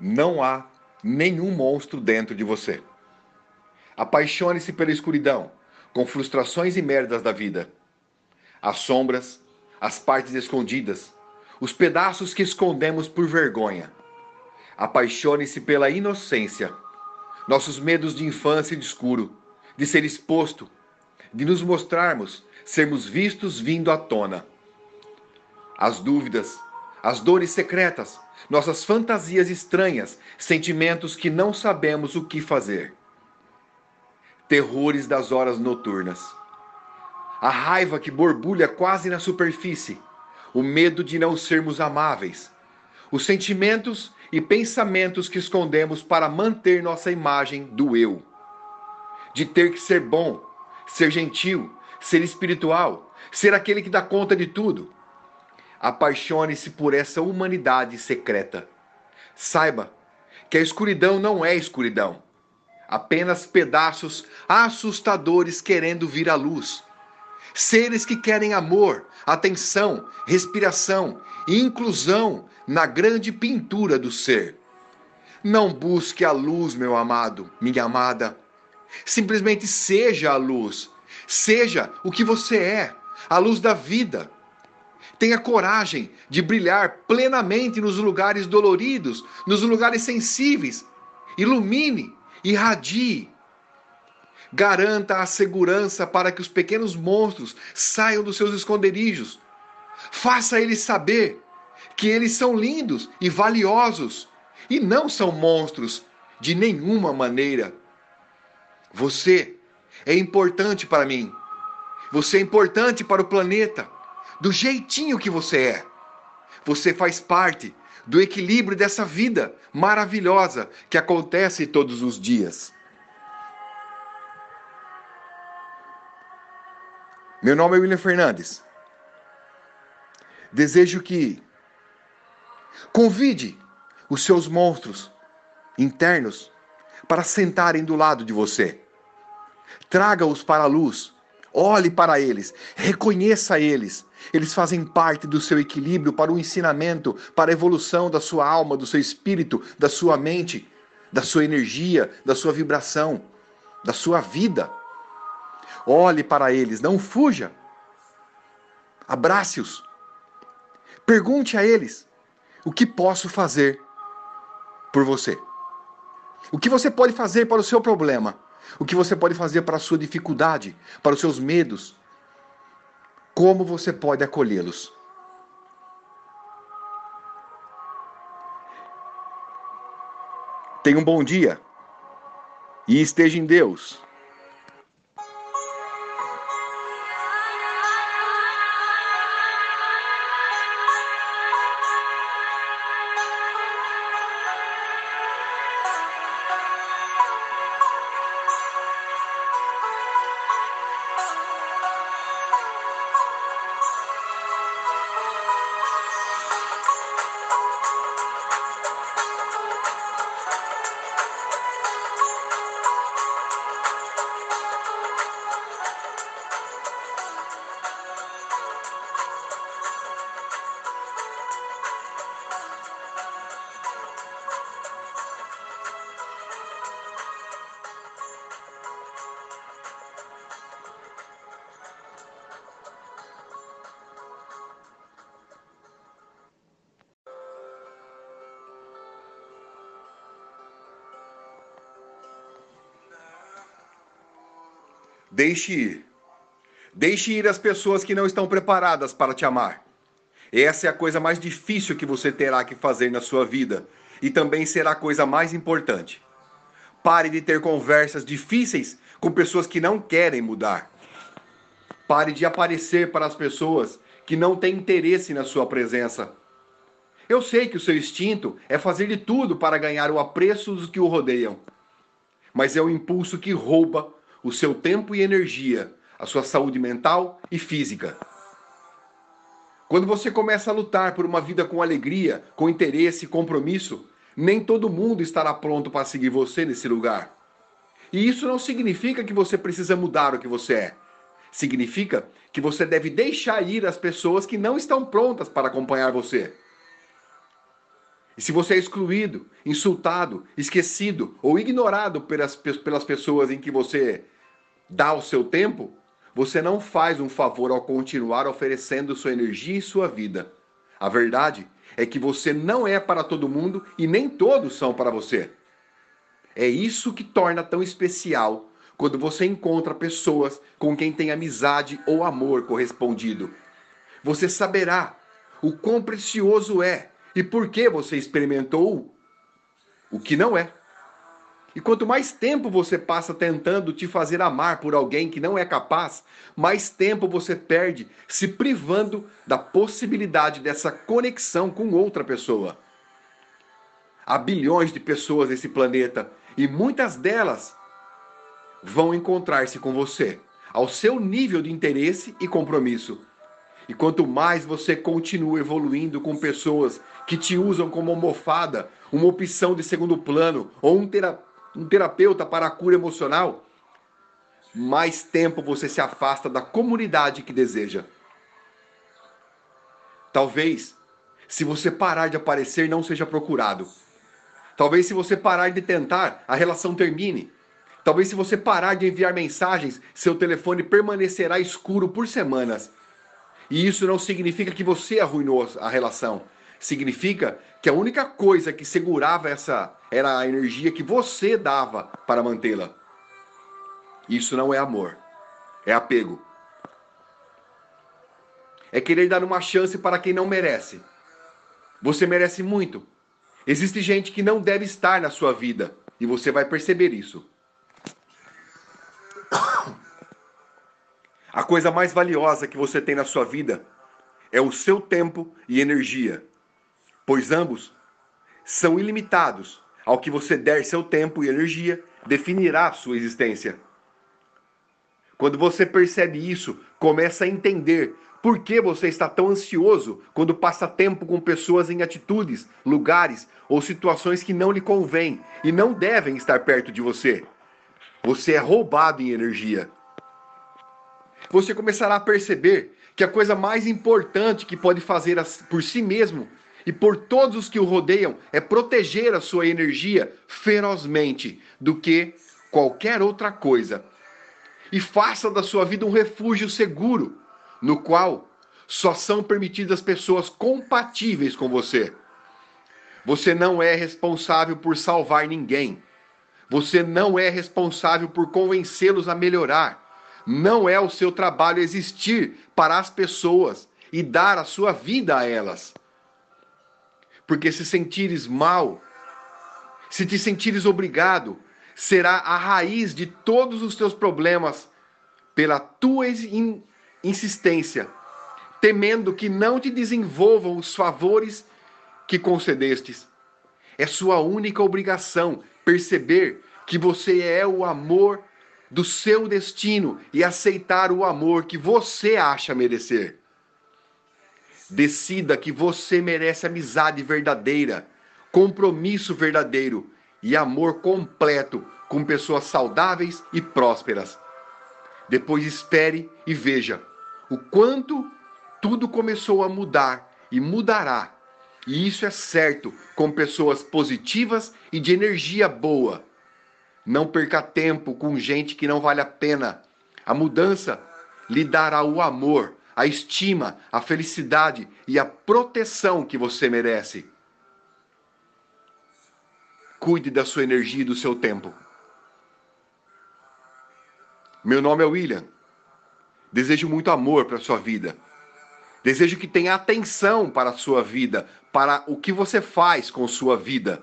não há nenhum monstro dentro de você. Apaixone-se pela escuridão, com frustrações e merdas da vida. As sombras, as partes escondidas, os pedaços que escondemos por vergonha. Apaixone-se pela inocência, nossos medos de infância e de escuro, de ser exposto, de nos mostrarmos, sermos vistos vindo à tona. As dúvidas, as dores secretas, nossas fantasias estranhas, sentimentos que não sabemos o que fazer. Terrores das horas noturnas. A raiva que borbulha quase na superfície, o medo de não sermos amáveis, os sentimentos e pensamentos que escondemos para manter nossa imagem do eu, de ter que ser bom, ser gentil, ser espiritual, ser aquele que dá conta de tudo, Apaixone-se por essa humanidade secreta. Saiba que a escuridão não é escuridão, apenas pedaços assustadores querendo vir à luz. Seres que querem amor, atenção, respiração e inclusão na grande pintura do ser. Não busque a luz, meu amado, minha amada. Simplesmente seja a luz. Seja o que você é, a luz da vida Tenha coragem de brilhar plenamente nos lugares doloridos, nos lugares sensíveis. Ilumine, irradie. Garanta a segurança para que os pequenos monstros saiam dos seus esconderijos. Faça eles saber que eles são lindos e valiosos e não são monstros de nenhuma maneira. Você é importante para mim. Você é importante para o planeta do jeitinho que você é. Você faz parte do equilíbrio dessa vida maravilhosa que acontece todos os dias. Meu nome é William Fernandes. Desejo que convide os seus monstros internos para sentarem do lado de você. Traga-os para a luz Olhe para eles, reconheça eles. Eles fazem parte do seu equilíbrio para o ensinamento, para a evolução da sua alma, do seu espírito, da sua mente, da sua energia, da sua vibração, da sua vida. Olhe para eles, não fuja. Abrace-os. Pergunte a eles: o que posso fazer por você? O que você pode fazer para o seu problema? O que você pode fazer para a sua dificuldade, para os seus medos? Como você pode acolhê-los? Tenha um bom dia e esteja em Deus. Deixe ir. Deixe ir as pessoas que não estão preparadas para te amar. Essa é a coisa mais difícil que você terá que fazer na sua vida e também será a coisa mais importante. Pare de ter conversas difíceis com pessoas que não querem mudar. Pare de aparecer para as pessoas que não têm interesse na sua presença. Eu sei que o seu instinto é fazer de tudo para ganhar o apreço dos que o rodeiam, mas é o impulso que rouba o seu tempo e energia, a sua saúde mental e física. Quando você começa a lutar por uma vida com alegria, com interesse e compromisso, nem todo mundo estará pronto para seguir você nesse lugar. E isso não significa que você precisa mudar o que você é. Significa que você deve deixar ir as pessoas que não estão prontas para acompanhar você. E se você é excluído, insultado, esquecido ou ignorado pelas, pelas pessoas em que você dá o seu tempo, você não faz um favor ao continuar oferecendo sua energia e sua vida. A verdade é que você não é para todo mundo e nem todos são para você. É isso que torna tão especial quando você encontra pessoas com quem tem amizade ou amor correspondido. Você saberá o quão precioso é e por que você experimentou o que não é. E quanto mais tempo você passa tentando te fazer amar por alguém que não é capaz, mais tempo você perde se privando da possibilidade dessa conexão com outra pessoa. Há bilhões de pessoas nesse planeta e muitas delas vão encontrar-se com você, ao seu nível de interesse e compromisso. E quanto mais você continua evoluindo com pessoas que te usam como almofada, uma opção de segundo plano ou um, tera um terapeuta para a cura emocional, mais tempo você se afasta da comunidade que deseja. Talvez, se você parar de aparecer, não seja procurado. Talvez, se você parar de tentar, a relação termine. Talvez, se você parar de enviar mensagens, seu telefone permanecerá escuro por semanas. E isso não significa que você arruinou a relação. Significa que a única coisa que segurava essa era a energia que você dava para mantê-la. Isso não é amor, é apego. É querer dar uma chance para quem não merece. Você merece muito. Existe gente que não deve estar na sua vida e você vai perceber isso. A coisa mais valiosa que você tem na sua vida é o seu tempo e energia, pois ambos são ilimitados. Ao que você der seu tempo e energia, definirá a sua existência. Quando você percebe isso, começa a entender por que você está tão ansioso quando passa tempo com pessoas em atitudes, lugares ou situações que não lhe convêm e não devem estar perto de você. Você é roubado em energia você começará a perceber que a coisa mais importante que pode fazer por si mesmo e por todos os que o rodeiam é proteger a sua energia ferozmente do que qualquer outra coisa. E faça da sua vida um refúgio seguro, no qual só são permitidas pessoas compatíveis com você. Você não é responsável por salvar ninguém. Você não é responsável por convencê-los a melhorar. Não é o seu trabalho existir para as pessoas e dar a sua vida a elas. Porque se sentires mal, se te sentires obrigado, será a raiz de todos os teus problemas pela tua insistência, temendo que não te desenvolvam os favores que concedestes. É sua única obrigação perceber que você é o amor do seu destino e aceitar o amor que você acha merecer. Decida que você merece amizade verdadeira, compromisso verdadeiro e amor completo com pessoas saudáveis e prósperas. Depois espere e veja o quanto tudo começou a mudar e mudará. E isso é certo com pessoas positivas e de energia boa não perca tempo com gente que não vale a pena. A mudança lhe dará o amor, a estima, a felicidade e a proteção que você merece. Cuide da sua energia e do seu tempo. Meu nome é William. Desejo muito amor para a sua vida. Desejo que tenha atenção para a sua vida, para o que você faz com sua vida.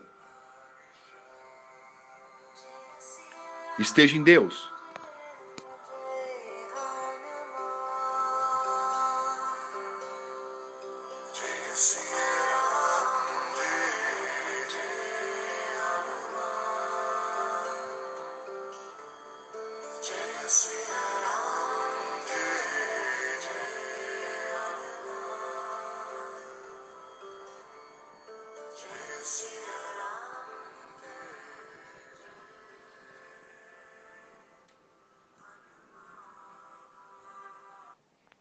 Esteja em Deus. legacy.